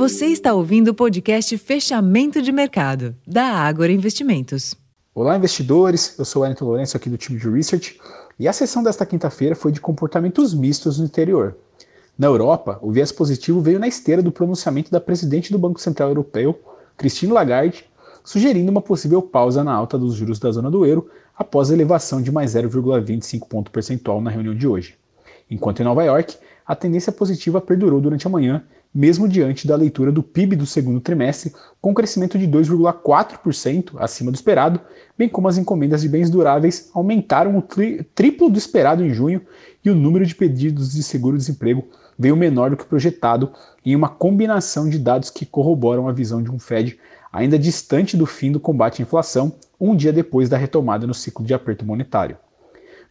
Você está ouvindo o podcast Fechamento de Mercado, da Ágora Investimentos. Olá, investidores. Eu sou o Wellington Lourenço, aqui do time de Research. E a sessão desta quinta-feira foi de comportamentos mistos no interior. Na Europa, o viés positivo veio na esteira do pronunciamento da presidente do Banco Central Europeu, Christine Lagarde, sugerindo uma possível pausa na alta dos juros da zona do euro após a elevação de mais 0,25 ponto percentual na reunião de hoje. Enquanto em Nova York, a tendência positiva perdurou durante a manhã, mesmo diante da leitura do PIB do segundo trimestre, com crescimento de 2,4% acima do esperado, bem como as encomendas de bens duráveis aumentaram o tri triplo do esperado em junho e o número de pedidos de seguro-desemprego veio menor do que projetado, em uma combinação de dados que corroboram a visão de um Fed ainda distante do fim do combate à inflação, um dia depois da retomada no ciclo de aperto monetário.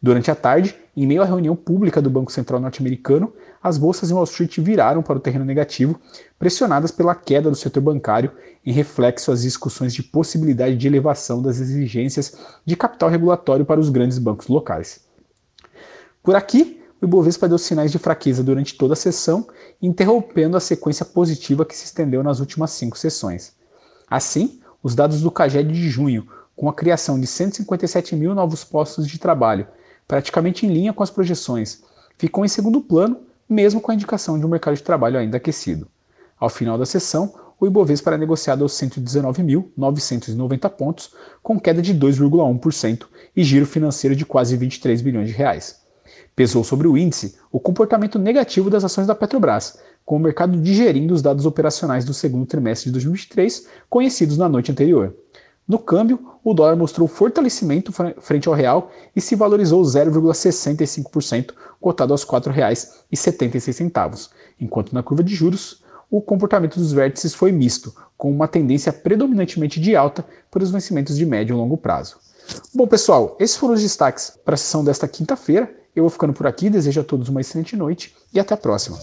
Durante a tarde, em meio à reunião pública do Banco Central norte-americano, as bolsas em Wall Street viraram para o terreno negativo, pressionadas pela queda do setor bancário, em reflexo às discussões de possibilidade de elevação das exigências de capital regulatório para os grandes bancos locais. Por aqui, o Ibovespa deu sinais de fraqueza durante toda a sessão, interrompendo a sequência positiva que se estendeu nas últimas cinco sessões. Assim, os dados do CAGED de junho, com a criação de 157 mil novos postos de trabalho praticamente em linha com as projeções, ficou em segundo plano, mesmo com a indicação de um mercado de trabalho ainda aquecido. Ao final da sessão, o Ibovespa era negociado aos 119.990 pontos, com queda de 2,1% e giro financeiro de quase 23 bilhões de reais. Pesou sobre o índice o comportamento negativo das ações da Petrobras, com o mercado digerindo os dados operacionais do segundo trimestre de 2023, conhecidos na noite anterior. No câmbio, o dólar mostrou fortalecimento frente ao real e se valorizou 0,65%, cotado aos R$ 4,76, enquanto na curva de juros, o comportamento dos vértices foi misto, com uma tendência predominantemente de alta para os vencimentos de médio e longo prazo. Bom, pessoal, esses foram os destaques para a sessão desta quinta-feira. Eu vou ficando por aqui, desejo a todos uma excelente noite e até a próxima.